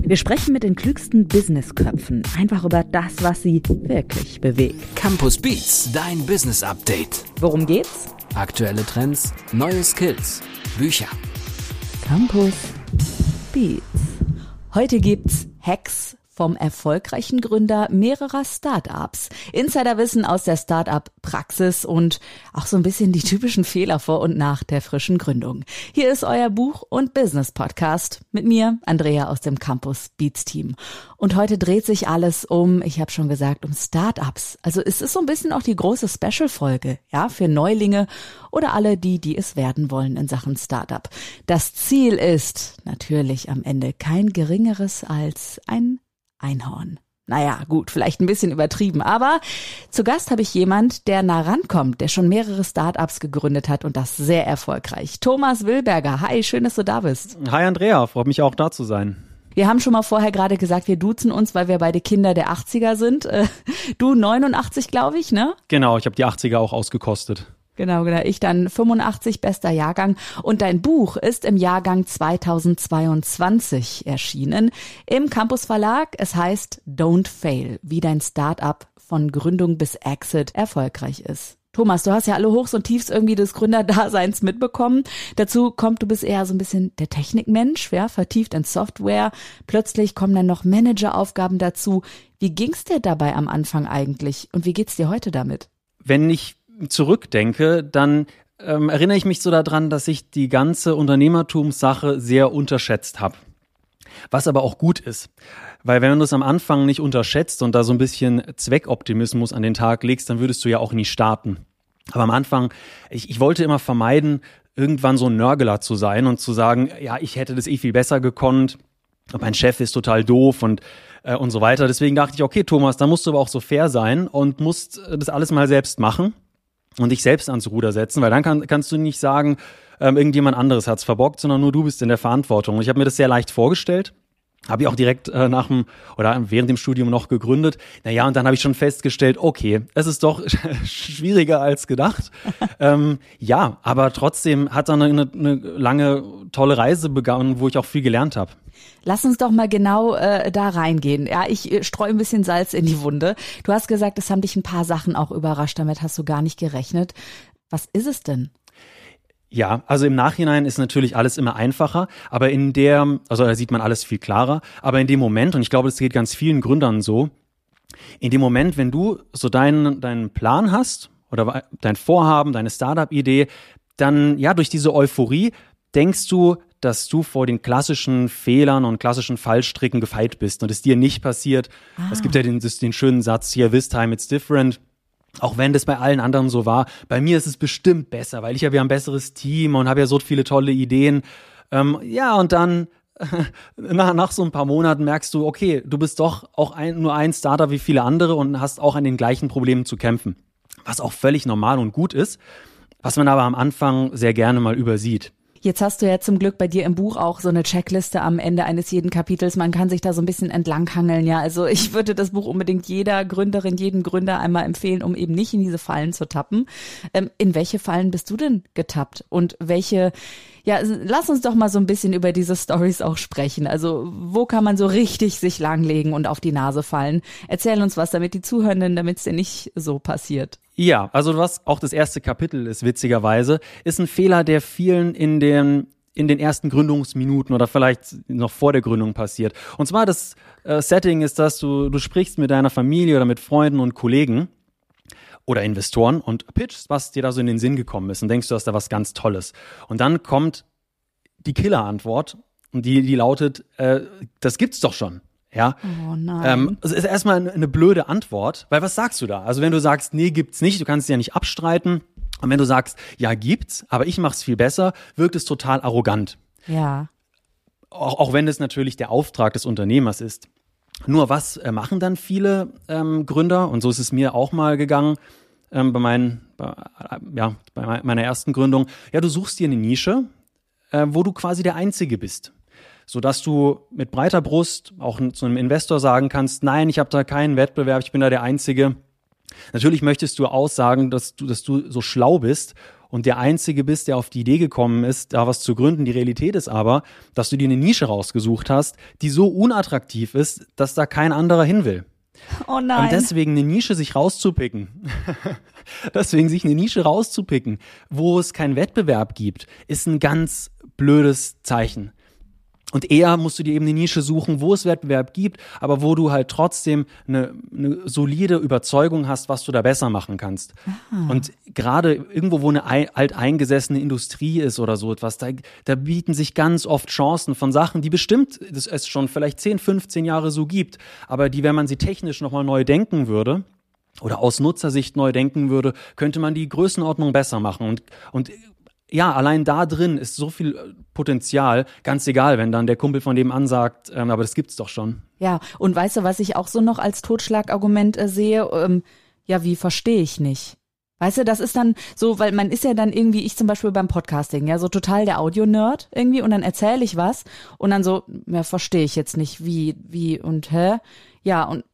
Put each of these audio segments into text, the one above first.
Wir sprechen mit den klügsten Businessköpfen einfach über das, was sie wirklich bewegt. Campus Beats, dein Business Update. Worum geht's? Aktuelle Trends, neue Skills, Bücher. Campus Beats. Heute gibt's Hacks vom erfolgreichen Gründer mehrerer Startups. Insiderwissen aus der Startup-Praxis und auch so ein bisschen die typischen Fehler vor und nach der frischen Gründung. Hier ist euer Buch- und Business-Podcast mit mir, Andrea aus dem Campus Beats Team. Und heute dreht sich alles um, ich habe schon gesagt, um Startups. Also es ist so ein bisschen auch die große Special-Folge, ja, für Neulinge oder alle die, die es werden wollen in Sachen Startup. Das Ziel ist natürlich am Ende kein geringeres als ein Einhorn. Naja, gut, vielleicht ein bisschen übertrieben, aber zu Gast habe ich jemand, der nah rankommt, der schon mehrere Startups gegründet hat und das sehr erfolgreich. Thomas Wilberger. Hi, schön, dass du da bist. Hi Andrea, freut mich auch da zu sein. Wir haben schon mal vorher gerade gesagt, wir duzen uns, weil wir beide Kinder der 80er sind. Äh, du 89, glaube ich, ne? Genau, ich habe die 80er auch ausgekostet. Genau, genau. Ich dann 85 bester Jahrgang. Und dein Buch ist im Jahrgang 2022 erschienen im Campus Verlag. Es heißt Don't Fail, wie dein Startup von Gründung bis Exit erfolgreich ist. Thomas, du hast ja alle Hochs und Tiefs irgendwie des Gründerdaseins mitbekommen. Dazu kommt, du bist eher so ein bisschen der Technikmensch, ja, vertieft in Software. Plötzlich kommen dann noch Manageraufgaben dazu. Wie ging's dir dabei am Anfang eigentlich und wie geht's dir heute damit? Wenn ich zurückdenke, dann ähm, erinnere ich mich so daran, dass ich die ganze Unternehmertumssache sehr unterschätzt habe. Was aber auch gut ist. Weil wenn du es am Anfang nicht unterschätzt und da so ein bisschen Zweckoptimismus an den Tag legst, dann würdest du ja auch nie starten. Aber am Anfang, ich, ich wollte immer vermeiden, irgendwann so ein Nörgler zu sein und zu sagen, ja, ich hätte das eh viel besser gekonnt. Mein Chef ist total doof und äh, und so weiter. Deswegen dachte ich, okay, Thomas, da musst du aber auch so fair sein und musst das alles mal selbst machen und dich selbst ans Ruder setzen, weil dann kann, kannst du nicht sagen, ähm, irgendjemand anderes hat's verbockt, sondern nur du bist in der Verantwortung. Und ich habe mir das sehr leicht vorgestellt. Habe ich auch direkt äh, nach dem oder während dem Studium noch gegründet. Naja, und dann habe ich schon festgestellt, okay, es ist doch schwieriger als gedacht. ähm, ja, aber trotzdem hat dann eine, eine lange, tolle Reise begonnen, wo ich auch viel gelernt habe. Lass uns doch mal genau äh, da reingehen. Ja, ich äh, streue ein bisschen Salz in die Wunde. Du hast gesagt, es haben dich ein paar Sachen auch überrascht. Damit hast du gar nicht gerechnet. Was ist es denn? Ja, also im Nachhinein ist natürlich alles immer einfacher, aber in der, also da sieht man alles viel klarer, aber in dem Moment, und ich glaube, das geht ganz vielen Gründern so, in dem Moment, wenn du so deinen, deinen Plan hast oder dein Vorhaben, deine Startup-Idee, dann ja, durch diese Euphorie denkst du, dass du vor den klassischen Fehlern und klassischen Fallstricken gefeit bist und es dir nicht passiert. Ah. Es gibt ja den, den schönen Satz hier, this time it's different. Auch wenn das bei allen anderen so war, bei mir ist es bestimmt besser, weil ich habe ja ein besseres Team und habe ja so viele tolle Ideen. Ähm, ja, und dann nach, nach so ein paar Monaten merkst du, okay, du bist doch auch ein, nur ein Starter wie viele andere und hast auch an den gleichen Problemen zu kämpfen. Was auch völlig normal und gut ist, was man aber am Anfang sehr gerne mal übersieht. Jetzt hast du ja zum Glück bei dir im Buch auch so eine Checkliste am Ende eines jeden Kapitels. Man kann sich da so ein bisschen entlanghangeln. Ja, also ich würde das Buch unbedingt jeder Gründerin, jeden Gründer einmal empfehlen, um eben nicht in diese Fallen zu tappen. Ähm, in welche Fallen bist du denn getappt? Und welche, ja, lass uns doch mal so ein bisschen über diese Stories auch sprechen. Also, wo kann man so richtig sich langlegen und auf die Nase fallen? Erzähl uns was, damit die Zuhörenden, damit es dir nicht so passiert. Ja, also was auch das erste Kapitel ist, witzigerweise, ist ein Fehler, der vielen in den in den ersten Gründungsminuten oder vielleicht noch vor der Gründung passiert. Und zwar das äh, Setting ist, dass du, du sprichst mit deiner Familie oder mit Freunden und Kollegen oder Investoren und pitchst, was dir da so in den Sinn gekommen ist und denkst, du hast da was ganz Tolles. Und dann kommt die Killer-Antwort und die, die lautet, äh, das gibt's doch schon. Ja. Oh nein. Ähm, das ist erstmal eine, blöde Antwort, weil was sagst du da? Also wenn du sagst, nee, gibt's nicht, du kannst es ja nicht abstreiten. Und wenn du sagst, ja, gibt's, aber ich mach's viel besser, wirkt es total arrogant. Ja. Auch, auch wenn es natürlich der Auftrag des Unternehmers ist. Nur was äh, machen dann viele ähm, Gründer? Und so ist es mir auch mal gegangen ähm, bei, meinen, bei, äh, ja, bei meiner ersten Gründung. Ja, du suchst dir eine Nische, äh, wo du quasi der Einzige bist sodass du mit breiter Brust auch zu einem Investor sagen kannst, nein, ich habe da keinen Wettbewerb, ich bin da der Einzige. Natürlich möchtest du aussagen, dass du, dass du so schlau bist und der Einzige bist, der auf die Idee gekommen ist, da was zu gründen. Die Realität ist aber, dass du dir eine Nische rausgesucht hast, die so unattraktiv ist, dass da kein anderer hin will. Oh nein. Und deswegen eine Nische sich rauszupicken. deswegen sich eine Nische rauszupicken, wo es keinen Wettbewerb gibt, ist ein ganz blödes Zeichen. Und eher musst du dir eben eine Nische suchen, wo es Wettbewerb gibt, aber wo du halt trotzdem eine, eine solide Überzeugung hast, was du da besser machen kannst. Aha. Und gerade irgendwo, wo eine alteingesessene Industrie ist oder so etwas, da, da bieten sich ganz oft Chancen von Sachen, die bestimmt es schon vielleicht 10, 15 Jahre so gibt, aber die, wenn man sie technisch nochmal neu denken würde, oder aus Nutzersicht neu denken würde, könnte man die Größenordnung besser machen. Und, und ja, allein da drin ist so viel äh, Potenzial, ganz egal, wenn dann der Kumpel von dem ansagt, ähm, aber das gibt's doch schon. Ja, und weißt du, was ich auch so noch als Totschlagargument äh, sehe? Ähm, ja, wie verstehe ich nicht? Weißt du, das ist dann so, weil man ist ja dann irgendwie, ich zum Beispiel beim Podcasting, ja, so total der Audio-Nerd irgendwie und dann erzähle ich was und dann so, ja, verstehe ich jetzt nicht, wie, wie und hä? Ja, und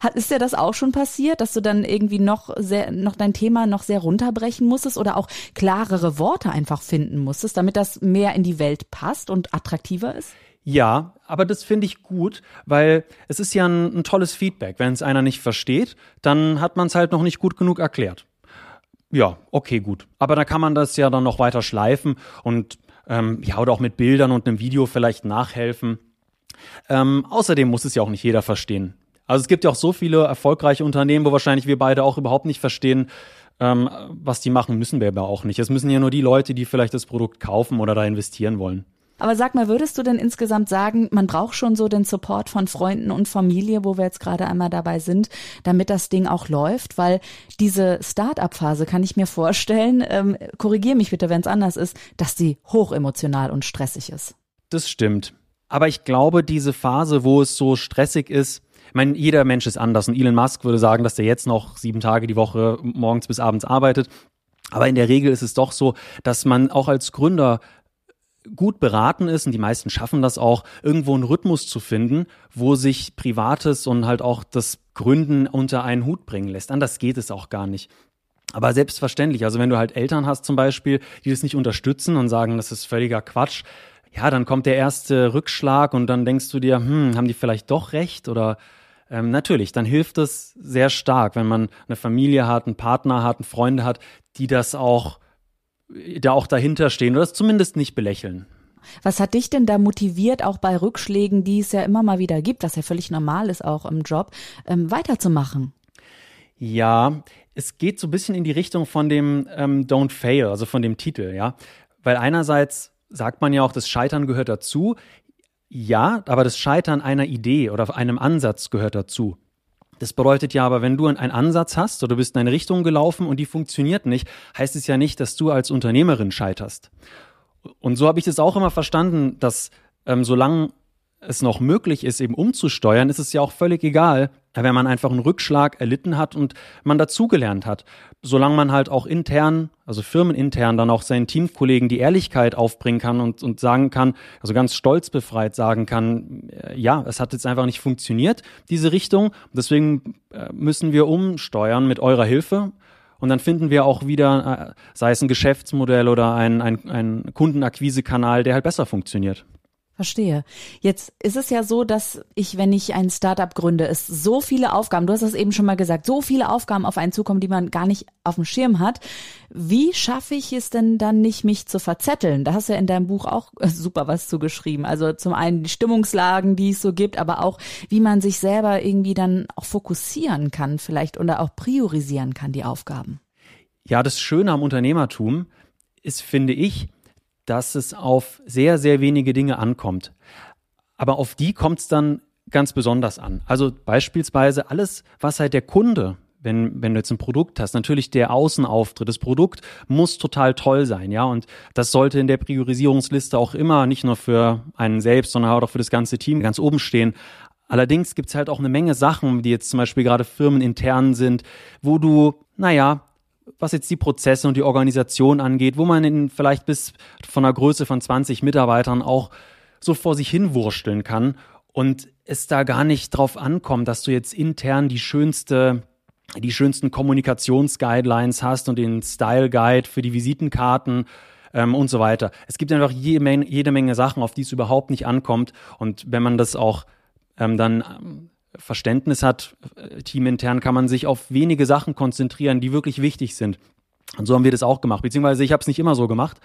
hat, ist dir das auch schon passiert, dass du dann irgendwie noch sehr, noch dein Thema noch sehr runterbrechen musstest oder auch klarere Worte einfach finden musstest, damit das mehr in die Welt passt und attraktiver ist? Ja, aber das finde ich gut, weil es ist ja ein, ein tolles Feedback. Wenn es einer nicht versteht, dann hat man es halt noch nicht gut genug erklärt. Ja, okay, gut. Aber da kann man das ja dann noch weiter schleifen und ähm, ja, oder auch mit Bildern und einem Video vielleicht nachhelfen. Ähm, außerdem muss es ja auch nicht jeder verstehen. Also es gibt ja auch so viele erfolgreiche Unternehmen, wo wahrscheinlich wir beide auch überhaupt nicht verstehen, ähm, was die machen, müssen wir aber auch nicht. Es müssen ja nur die Leute, die vielleicht das Produkt kaufen oder da investieren wollen. Aber sag mal, würdest du denn insgesamt sagen, man braucht schon so den Support von Freunden und Familie, wo wir jetzt gerade einmal dabei sind, damit das Ding auch läuft? Weil diese Start-up-Phase kann ich mir vorstellen, ähm, korrigier mich bitte, wenn es anders ist, dass die hochemotional und stressig ist. Das stimmt. Aber ich glaube, diese Phase, wo es so stressig ist, ich meine, jeder Mensch ist anders und Elon Musk würde sagen, dass der jetzt noch sieben Tage die Woche morgens bis abends arbeitet. Aber in der Regel ist es doch so, dass man auch als Gründer gut beraten ist, und die meisten schaffen das auch, irgendwo einen Rhythmus zu finden, wo sich Privates und halt auch das Gründen unter einen Hut bringen lässt. Anders geht es auch gar nicht. Aber selbstverständlich, also wenn du halt Eltern hast zum Beispiel, die das nicht unterstützen und sagen, das ist völliger Quatsch, ja, dann kommt der erste Rückschlag und dann denkst du dir, hm, haben die vielleicht doch recht oder ähm, natürlich, dann hilft es sehr stark, wenn man eine Familie hat, einen Partner hat, Freunde hat, die das auch, da auch dahinter stehen oder das zumindest nicht belächeln. Was hat dich denn da motiviert, auch bei Rückschlägen, die es ja immer mal wieder gibt, was ja völlig normal ist auch im Job, ähm, weiterzumachen? Ja, es geht so ein bisschen in die Richtung von dem ähm, Don't Fail, also von dem Titel, ja. Weil einerseits sagt man ja auch, das Scheitern gehört dazu. Ja, aber das Scheitern einer Idee oder einem Ansatz gehört dazu. Das bedeutet ja aber, wenn du einen Ansatz hast oder du bist in eine Richtung gelaufen und die funktioniert nicht, heißt es ja nicht, dass du als Unternehmerin scheiterst. Und so habe ich das auch immer verstanden, dass ähm, solange es noch möglich ist, eben umzusteuern, ist es ja auch völlig egal, wenn man einfach einen Rückschlag erlitten hat und man dazugelernt hat. Solange man halt auch intern, also firmenintern, dann auch seinen Teamkollegen die Ehrlichkeit aufbringen kann und, und sagen kann, also ganz stolzbefreit sagen kann, äh, ja, es hat jetzt einfach nicht funktioniert, diese Richtung. Deswegen äh, müssen wir umsteuern mit eurer Hilfe. Und dann finden wir auch wieder, äh, sei es ein Geschäftsmodell oder ein, ein, ein Kundenakquisekanal, der halt besser funktioniert. Verstehe. Jetzt ist es ja so, dass ich, wenn ich ein Startup gründe, es so viele Aufgaben, du hast das eben schon mal gesagt, so viele Aufgaben auf einen zukommen, die man gar nicht auf dem Schirm hat. Wie schaffe ich es denn dann nicht, mich zu verzetteln? Da hast du ja in deinem Buch auch super was zugeschrieben. Also zum einen die Stimmungslagen, die es so gibt, aber auch, wie man sich selber irgendwie dann auch fokussieren kann vielleicht oder auch priorisieren kann, die Aufgaben. Ja, das Schöne am Unternehmertum ist, finde ich, dass es auf sehr, sehr wenige Dinge ankommt. Aber auf die kommt es dann ganz besonders an. Also beispielsweise alles, was halt der Kunde, wenn, wenn du jetzt ein Produkt hast, natürlich der Außenauftritt, das Produkt muss total toll sein, ja. Und das sollte in der Priorisierungsliste auch immer nicht nur für einen selbst, sondern auch für das ganze Team ganz oben stehen. Allerdings gibt es halt auch eine Menge Sachen, die jetzt zum Beispiel gerade firmenintern sind, wo du, naja, was jetzt die Prozesse und die Organisation angeht, wo man in vielleicht bis von einer Größe von 20 Mitarbeitern auch so vor sich hinwursteln kann und es da gar nicht drauf ankommt, dass du jetzt intern die schönste die schönsten Kommunikationsguidelines hast und den Style Guide für die Visitenkarten ähm, und so weiter. Es gibt einfach jede Menge, jede Menge Sachen, auf die es überhaupt nicht ankommt. Und wenn man das auch ähm, dann ähm, Verständnis hat, äh, teamintern, kann man sich auf wenige Sachen konzentrieren, die wirklich wichtig sind. Und so haben wir das auch gemacht. Beziehungsweise ich habe es nicht immer so gemacht.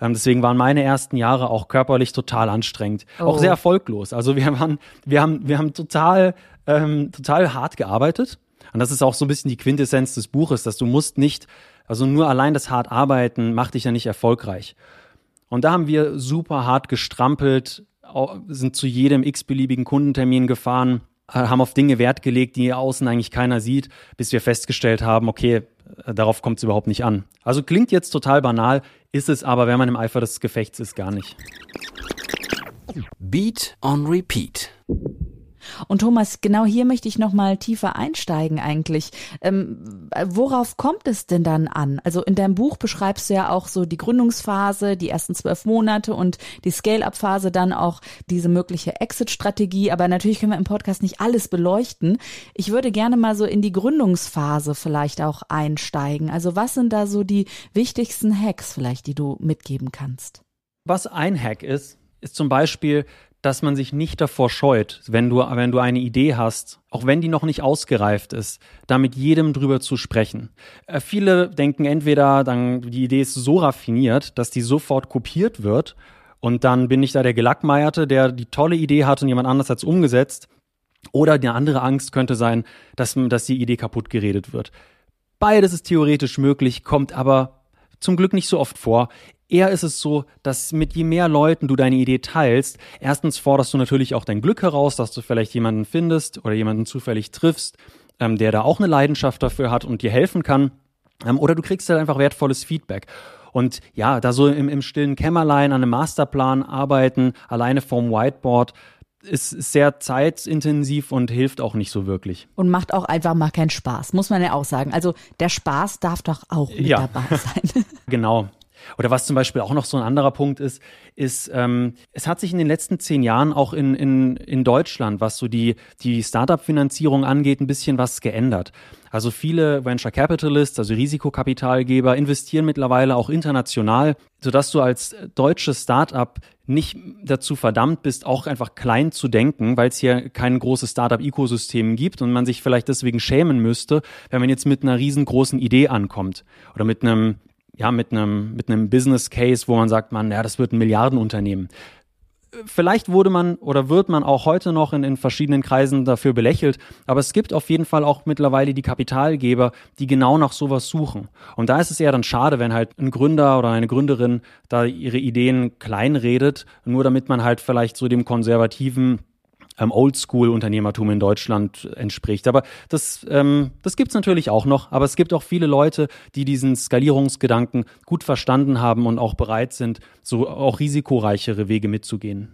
Ähm, deswegen waren meine ersten Jahre auch körperlich total anstrengend, oh. auch sehr erfolglos. Also wir waren, wir haben, wir haben total, ähm, total hart gearbeitet. Und das ist auch so ein bisschen die Quintessenz des Buches, dass du musst nicht, also nur allein das hart arbeiten macht dich ja nicht erfolgreich. Und da haben wir super hart gestrampelt, sind zu jedem x-beliebigen Kundentermin gefahren, haben auf Dinge Wert gelegt, die außen eigentlich keiner sieht, bis wir festgestellt haben, okay, äh, darauf kommt es überhaupt nicht an. Also klingt jetzt total banal, ist es aber, wenn man im Eifer des Gefechts ist, gar nicht. Beat on Repeat. Und Thomas, genau hier möchte ich noch mal tiefer einsteigen eigentlich. Ähm, worauf kommt es denn dann an? Also in deinem Buch beschreibst du ja auch so die Gründungsphase, die ersten zwölf Monate und die Scale-up-Phase, dann auch diese mögliche Exit-Strategie. Aber natürlich können wir im Podcast nicht alles beleuchten. Ich würde gerne mal so in die Gründungsphase vielleicht auch einsteigen. Also was sind da so die wichtigsten Hacks vielleicht, die du mitgeben kannst? Was ein Hack ist, ist zum Beispiel dass man sich nicht davor scheut, wenn du, wenn du eine Idee hast, auch wenn die noch nicht ausgereift ist, da mit jedem drüber zu sprechen. Äh, viele denken entweder, dann, die Idee ist so raffiniert, dass die sofort kopiert wird und dann bin ich da der Gelackmeierte, der die tolle Idee hat und jemand anders hat es umgesetzt. Oder eine andere Angst könnte sein, dass, dass die Idee kaputt geredet wird. Beides ist theoretisch möglich, kommt aber zum Glück nicht so oft vor. Eher ist es so, dass mit je mehr Leuten du deine Idee teilst, erstens forderst du natürlich auch dein Glück heraus, dass du vielleicht jemanden findest oder jemanden zufällig triffst, ähm, der da auch eine Leidenschaft dafür hat und dir helfen kann. Ähm, oder du kriegst halt einfach wertvolles Feedback. Und ja, da so im, im stillen Kämmerlein an einem Masterplan arbeiten, alleine vorm Whiteboard, ist sehr zeitintensiv und hilft auch nicht so wirklich. Und macht auch einfach mal keinen Spaß, muss man ja auch sagen. Also der Spaß darf doch auch mit ja. dabei sein. genau. Oder was zum Beispiel auch noch so ein anderer Punkt ist, ist, ähm, es hat sich in den letzten zehn Jahren auch in, in, in Deutschland, was so die, die Startup-Finanzierung angeht, ein bisschen was geändert. Also viele Venture Capitalists, also Risikokapitalgeber, investieren mittlerweile auch international, sodass du als deutsches Startup nicht dazu verdammt bist, auch einfach klein zu denken, weil es hier kein großes Startup-Ökosystem gibt und man sich vielleicht deswegen schämen müsste, wenn man jetzt mit einer riesengroßen Idee ankommt oder mit einem ja, mit einem, mit einem Business Case, wo man sagt, man, ja, das wird ein Milliardenunternehmen. Vielleicht wurde man oder wird man auch heute noch in, in verschiedenen Kreisen dafür belächelt, aber es gibt auf jeden Fall auch mittlerweile die Kapitalgeber, die genau nach sowas suchen. Und da ist es eher dann schade, wenn halt ein Gründer oder eine Gründerin da ihre Ideen kleinredet, nur damit man halt vielleicht so dem konservativen ähm, Oldschool-Unternehmertum in Deutschland entspricht. Aber das, ähm, das gibt es natürlich auch noch. Aber es gibt auch viele Leute, die diesen Skalierungsgedanken gut verstanden haben und auch bereit sind, so auch risikoreichere Wege mitzugehen.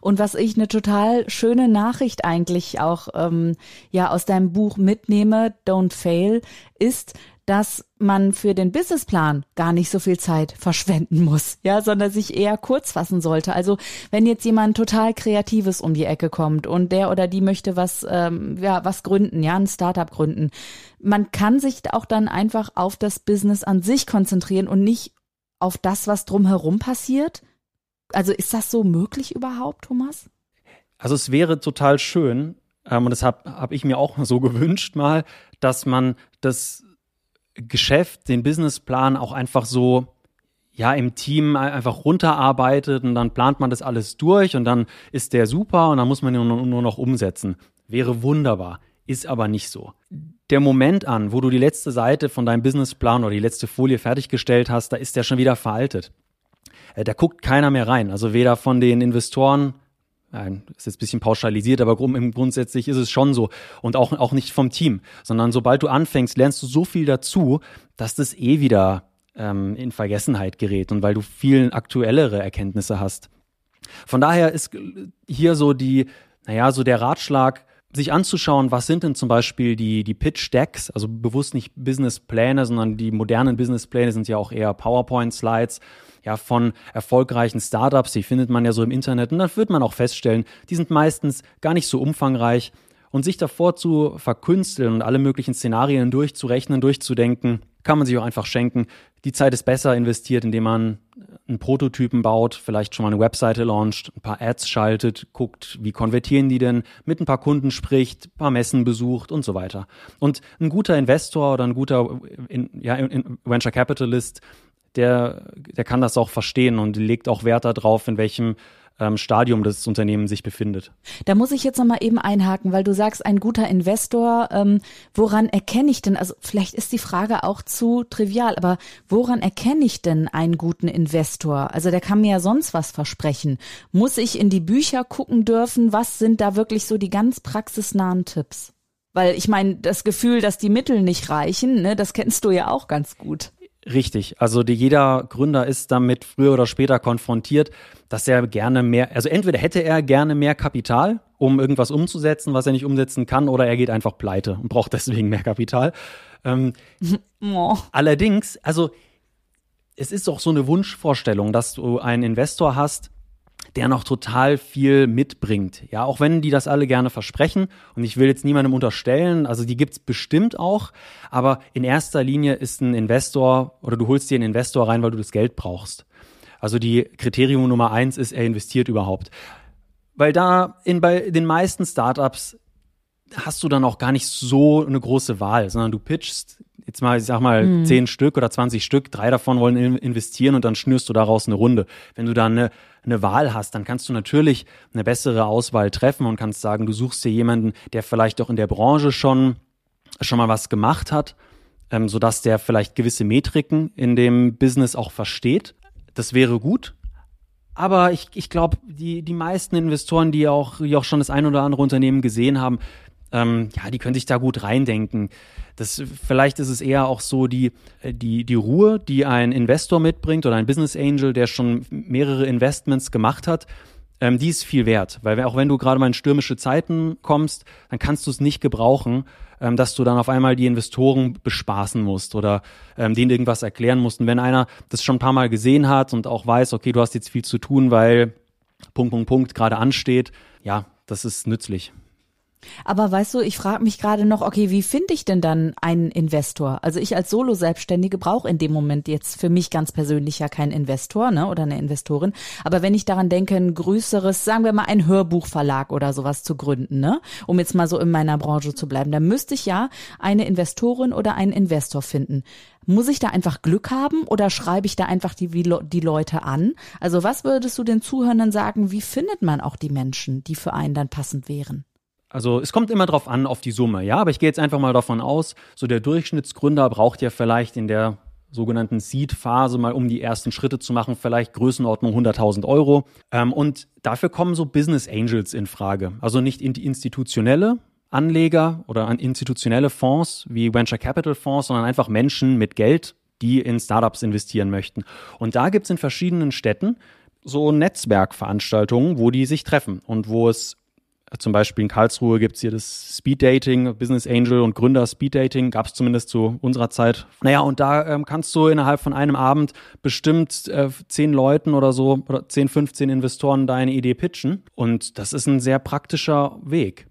Und was ich eine total schöne Nachricht eigentlich auch ähm, ja aus deinem Buch mitnehme, Don't Fail, ist, dass man für den Businessplan gar nicht so viel Zeit verschwenden muss, ja, sondern sich eher kurz fassen sollte. Also wenn jetzt jemand total Kreatives um die Ecke kommt und der oder die möchte was, ähm, ja, was gründen, ja, ein Startup gründen, man kann sich auch dann einfach auf das Business an sich konzentrieren und nicht auf das, was drumherum passiert. Also ist das so möglich überhaupt, Thomas? Also es wäre total schön, ähm, und das habe hab ich mir auch so gewünscht mal, dass man das Geschäft, den Businessplan auch einfach so ja im Team einfach runterarbeitet und dann plant man das alles durch und dann ist der super und dann muss man ihn nur, noch umsetzen. Wäre wunderbar, ist aber nicht so. Der Moment an, wo du die letzte Seite von deinem Businessplan oder die letzte Folie fertiggestellt hast, da ist der schon wieder veraltet. Äh, da guckt keiner mehr rein. Also weder von den Investoren Nein, ist jetzt ein bisschen pauschalisiert, aber grundsätzlich ist es schon so. Und auch, auch nicht vom Team, sondern sobald du anfängst, lernst du so viel dazu, dass das eh wieder ähm, in Vergessenheit gerät und weil du viel aktuellere Erkenntnisse hast. Von daher ist hier so die, naja, so der Ratschlag, sich anzuschauen, was sind denn zum Beispiel die, die Pitch Decks, also bewusst nicht Businesspläne, sondern die modernen Businesspläne sind ja auch eher PowerPoint-Slides ja, von erfolgreichen Startups, die findet man ja so im Internet und dann wird man auch feststellen, die sind meistens gar nicht so umfangreich Und sich davor zu verkünsteln und alle möglichen Szenarien durchzurechnen, durchzudenken, kann man sich auch einfach schenken. Die Zeit ist besser investiert, indem man einen Prototypen baut, vielleicht schon mal eine Webseite launcht, ein paar Ads schaltet, guckt, wie konvertieren die denn, mit ein paar Kunden spricht, ein paar Messen besucht und so weiter. Und ein guter Investor oder ein guter ja, Venture Capitalist, der, der kann das auch verstehen und legt auch Wert darauf, in welchem ähm, Stadium das Unternehmen sich befindet. Da muss ich jetzt nochmal eben einhaken, weil du sagst, ein guter Investor, ähm, woran erkenne ich denn, also vielleicht ist die Frage auch zu trivial, aber woran erkenne ich denn einen guten Investor? Also der kann mir ja sonst was versprechen. Muss ich in die Bücher gucken dürfen? Was sind da wirklich so die ganz praxisnahen Tipps? Weil ich meine, das Gefühl, dass die Mittel nicht reichen, ne, das kennst du ja auch ganz gut. Richtig. Also die, jeder Gründer ist damit früher oder später konfrontiert, dass er gerne mehr, also entweder hätte er gerne mehr Kapital, um irgendwas umzusetzen, was er nicht umsetzen kann, oder er geht einfach pleite und braucht deswegen mehr Kapital. Ähm, oh. Allerdings, also es ist doch so eine Wunschvorstellung, dass du einen Investor hast, der noch total viel mitbringt. Ja, auch wenn die das alle gerne versprechen. Und ich will jetzt niemandem unterstellen, also die gibt's bestimmt auch. Aber in erster Linie ist ein Investor oder du holst dir einen Investor rein, weil du das Geld brauchst. Also die Kriterium Nummer eins ist, er investiert überhaupt. Weil da in, bei den meisten Startups hast du dann auch gar nicht so eine große Wahl, sondern du pitchst jetzt mal, ich sag mal, mhm. zehn Stück oder 20 Stück, drei davon wollen investieren und dann schnürst du daraus eine Runde. Wenn du da eine, eine Wahl hast, dann kannst du natürlich eine bessere Auswahl treffen und kannst sagen, du suchst dir jemanden, der vielleicht auch in der Branche schon, schon mal was gemacht hat, ähm, sodass der vielleicht gewisse Metriken in dem Business auch versteht. Das wäre gut. Aber ich, ich glaube, die, die meisten Investoren, die auch, die auch schon das ein oder andere Unternehmen gesehen haben, ähm, ja, die können sich da gut reindenken. Das, vielleicht ist es eher auch so die, äh, die, die Ruhe, die ein Investor mitbringt oder ein Business Angel, der schon mehrere Investments gemacht hat, ähm, die ist viel wert. Weil auch wenn du gerade mal in stürmische Zeiten kommst, dann kannst du es nicht gebrauchen, ähm, dass du dann auf einmal die Investoren bespaßen musst oder ähm, denen irgendwas erklären musst. Und wenn einer das schon ein paar Mal gesehen hat und auch weiß, okay, du hast jetzt viel zu tun, weil Punkt, Punkt, Punkt gerade ansteht, ja, das ist nützlich. Aber weißt du, ich frage mich gerade noch, okay, wie finde ich denn dann einen Investor? Also ich als Solo-Selbstständige brauche in dem Moment jetzt für mich ganz persönlich ja keinen Investor, ne, oder eine Investorin. Aber wenn ich daran denke, ein größeres, sagen wir mal, ein Hörbuchverlag oder sowas zu gründen, ne, um jetzt mal so in meiner Branche zu bleiben, dann müsste ich ja eine Investorin oder einen Investor finden. Muss ich da einfach Glück haben oder schreibe ich da einfach die, die Leute an? Also was würdest du den Zuhörenden sagen, wie findet man auch die Menschen, die für einen dann passend wären? Also es kommt immer drauf an, auf die Summe, ja, aber ich gehe jetzt einfach mal davon aus, so der Durchschnittsgründer braucht ja vielleicht in der sogenannten Seed-Phase mal, um die ersten Schritte zu machen, vielleicht Größenordnung 100.000 Euro. Ähm, und dafür kommen so Business Angels in Frage. Also nicht institutionelle Anleger oder institutionelle Fonds wie Venture Capital Fonds, sondern einfach Menschen mit Geld, die in Startups investieren möchten. Und da gibt es in verschiedenen Städten so Netzwerkveranstaltungen, wo die sich treffen und wo es zum Beispiel in Karlsruhe gibt es hier das Speed Dating, Business Angel und Gründer Speed Dating, gab es zumindest zu unserer Zeit. Naja, und da ähm, kannst du innerhalb von einem Abend bestimmt äh, zehn Leuten oder so, oder 10, 15 Investoren deine Idee pitchen. Und das ist ein sehr praktischer Weg.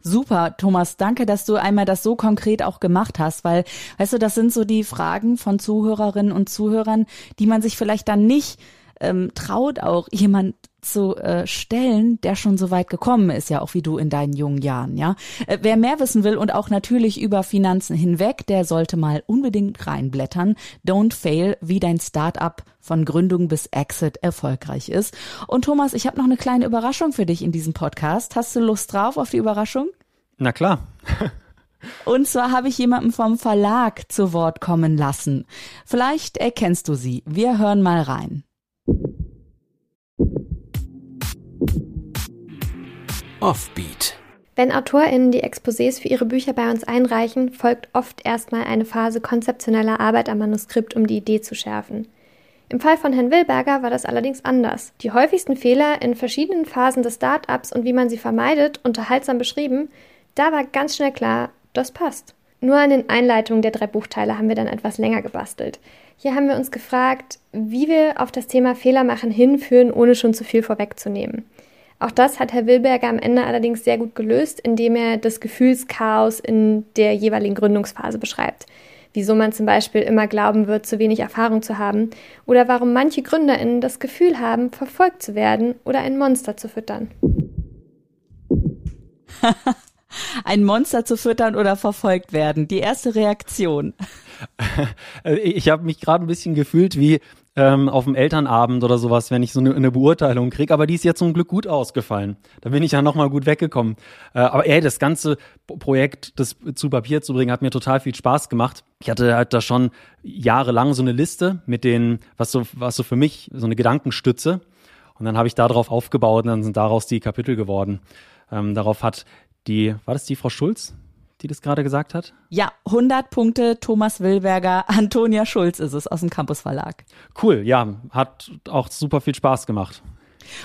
Super, Thomas, danke, dass du einmal das so konkret auch gemacht hast, weil, weißt du, das sind so die Fragen von Zuhörerinnen und Zuhörern, die man sich vielleicht dann nicht ähm, traut, auch jemand zu äh, stellen, der schon so weit gekommen ist, ja auch wie du in deinen jungen Jahren, ja. Äh, wer mehr wissen will und auch natürlich über Finanzen hinweg, der sollte mal unbedingt reinblättern. Don't fail, wie dein Startup von Gründung bis Exit erfolgreich ist. Und Thomas, ich habe noch eine kleine Überraschung für dich in diesem Podcast. Hast du Lust drauf auf die Überraschung? Na klar. Und zwar habe ich jemanden vom Verlag zu Wort kommen lassen. Vielleicht erkennst du sie. Wir hören mal rein. Offbeat. Wenn AutorInnen die Exposés für ihre Bücher bei uns einreichen, folgt oft erstmal eine Phase konzeptioneller Arbeit am Manuskript, um die Idee zu schärfen. Im Fall von Herrn Wilberger war das allerdings anders. Die häufigsten Fehler in verschiedenen Phasen des Start-ups und wie man sie vermeidet, unterhaltsam beschrieben, da war ganz schnell klar, das passt. Nur an den Einleitungen der drei Buchteile haben wir dann etwas länger gebastelt. Hier haben wir uns gefragt, wie wir auf das Thema Fehler machen hinführen, ohne schon zu viel vorwegzunehmen. Auch das hat Herr Wilberger am Ende allerdings sehr gut gelöst, indem er das Gefühlschaos in der jeweiligen Gründungsphase beschreibt. Wieso man zum Beispiel immer glauben wird, zu wenig Erfahrung zu haben oder warum manche GründerInnen das Gefühl haben, verfolgt zu werden oder ein Monster zu füttern. ein Monster zu füttern oder verfolgt werden. Die erste Reaktion. Ich habe mich gerade ein bisschen gefühlt wie ähm, auf dem Elternabend oder sowas, wenn ich so eine, eine Beurteilung kriege. Aber die ist ja zum Glück gut ausgefallen. Da bin ich ja nochmal gut weggekommen. Äh, aber ey, das ganze Projekt, das zu Papier zu bringen, hat mir total viel Spaß gemacht. Ich hatte halt da schon jahrelang so eine Liste mit den, was so, was so für mich so eine Gedankenstütze. Und dann habe ich darauf aufgebaut und dann sind daraus die Kapitel geworden. Ähm, darauf hat die, war das die Frau Schulz? Die das gerade gesagt hat? Ja, 100 Punkte Thomas Wilberger, Antonia Schulz ist es aus dem Campus Verlag. Cool, ja, hat auch super viel Spaß gemacht.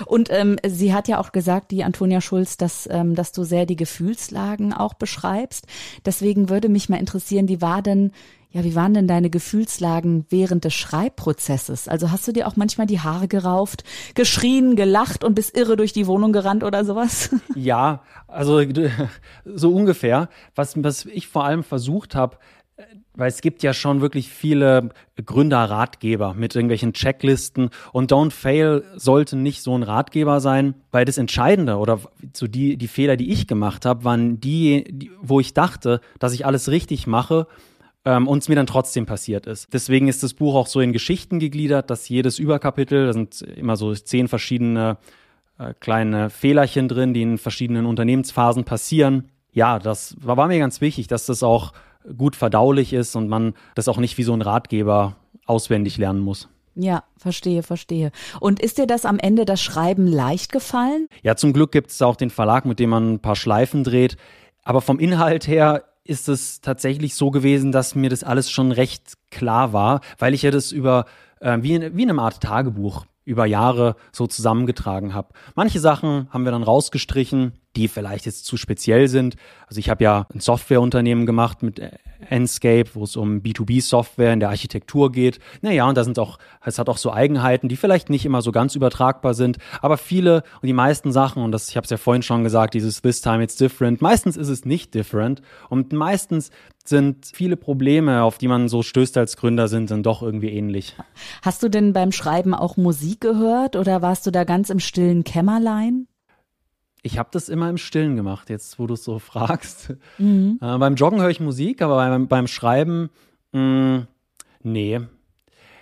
Und ähm, sie hat ja auch gesagt, die Antonia Schulz, dass, ähm, dass du sehr die Gefühlslagen auch beschreibst. Deswegen würde mich mal interessieren, wie war denn ja, wie waren denn deine Gefühlslagen während des Schreibprozesses? Also hast du dir auch manchmal die Haare gerauft, geschrien, gelacht und bist irre durch die Wohnung gerannt oder sowas? Ja, also so ungefähr. Was, was ich vor allem versucht habe, weil es gibt ja schon wirklich viele Gründerratgeber mit irgendwelchen Checklisten und Don't Fail sollte nicht so ein Ratgeber sein, weil das Entscheidende oder so die, die Fehler, die ich gemacht habe, waren die, die, wo ich dachte, dass ich alles richtig mache ähm, und es mir dann trotzdem passiert ist. Deswegen ist das Buch auch so in Geschichten gegliedert, dass jedes Überkapitel, da sind immer so zehn verschiedene äh, kleine Fehlerchen drin, die in verschiedenen Unternehmensphasen passieren. Ja, das war, war mir ganz wichtig, dass das auch gut verdaulich ist und man das auch nicht wie so ein Ratgeber auswendig lernen muss. Ja, verstehe, verstehe. Und ist dir das am Ende das Schreiben leicht gefallen? Ja, zum Glück gibt es auch den Verlag, mit dem man ein paar Schleifen dreht. Aber vom Inhalt her ist es tatsächlich so gewesen, dass mir das alles schon recht klar war, weil ich ja das über äh, wie, in, wie in einem Art Tagebuch über Jahre so zusammengetragen habe. Manche Sachen haben wir dann rausgestrichen, die vielleicht jetzt zu speziell sind. Also ich habe ja ein Softwareunternehmen gemacht mit Enscape, wo es um B2B-Software in der Architektur geht. Naja, und da sind auch, es hat auch so Eigenheiten, die vielleicht nicht immer so ganz übertragbar sind, aber viele und die meisten Sachen, und das, ich habe es ja vorhin schon gesagt, dieses This time it's different, meistens ist es nicht different und meistens sind viele Probleme, auf die man so stößt als Gründer, sind dann doch irgendwie ähnlich. Hast du denn beim Schreiben auch Musik gehört oder warst du da ganz im stillen Kämmerlein? Ich habe das immer im Stillen gemacht, jetzt wo du es so fragst. Mhm. Äh, beim Joggen höre ich Musik, aber beim, beim Schreiben, mh, mm, nee.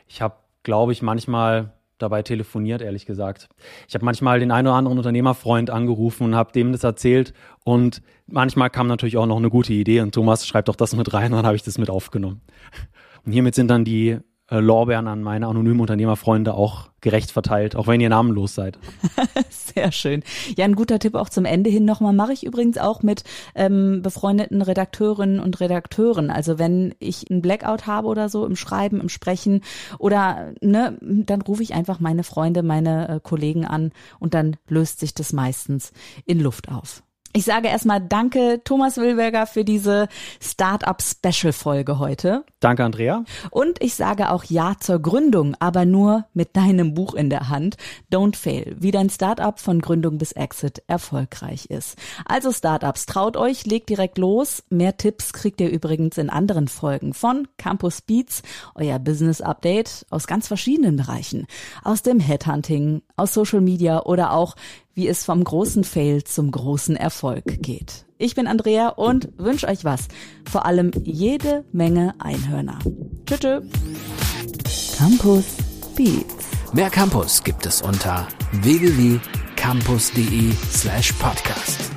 Ich habe, glaube ich, manchmal dabei telefoniert, ehrlich gesagt. Ich habe manchmal den einen oder anderen Unternehmerfreund angerufen und habe dem das erzählt. Und manchmal kam natürlich auch noch eine gute Idee und Thomas schreibt doch das mit rein und dann habe ich das mit aufgenommen. Und hiermit sind dann die äh, Lorbeeren an meine anonymen Unternehmerfreunde auch gerecht verteilt, auch wenn ihr namenlos seid. Sehr schön. Ja, ein guter Tipp auch zum Ende hin nochmal. Mache ich übrigens auch mit ähm, befreundeten Redakteurinnen und Redakteuren. Also wenn ich einen Blackout habe oder so im Schreiben, im Sprechen oder ne, dann rufe ich einfach meine Freunde, meine äh, Kollegen an und dann löst sich das meistens in Luft auf. Ich sage erstmal Danke, Thomas Wilberger, für diese Startup-Special-Folge heute. Danke, Andrea. Und ich sage auch Ja zur Gründung, aber nur mit deinem Buch in der Hand. Don't Fail, wie dein Startup von Gründung bis Exit erfolgreich ist. Also Startups, traut euch, legt direkt los. Mehr Tipps kriegt ihr übrigens in anderen Folgen von Campus Beats, euer Business Update aus ganz verschiedenen Bereichen. Aus dem Headhunting, aus Social Media oder auch wie es vom großen Fail zum großen Erfolg geht. Ich bin Andrea und wünsche euch was. Vor allem jede Menge Einhörner. Tschüss. Tschö. Campus Beats. Mehr Campus gibt es unter www.campus.de slash podcast.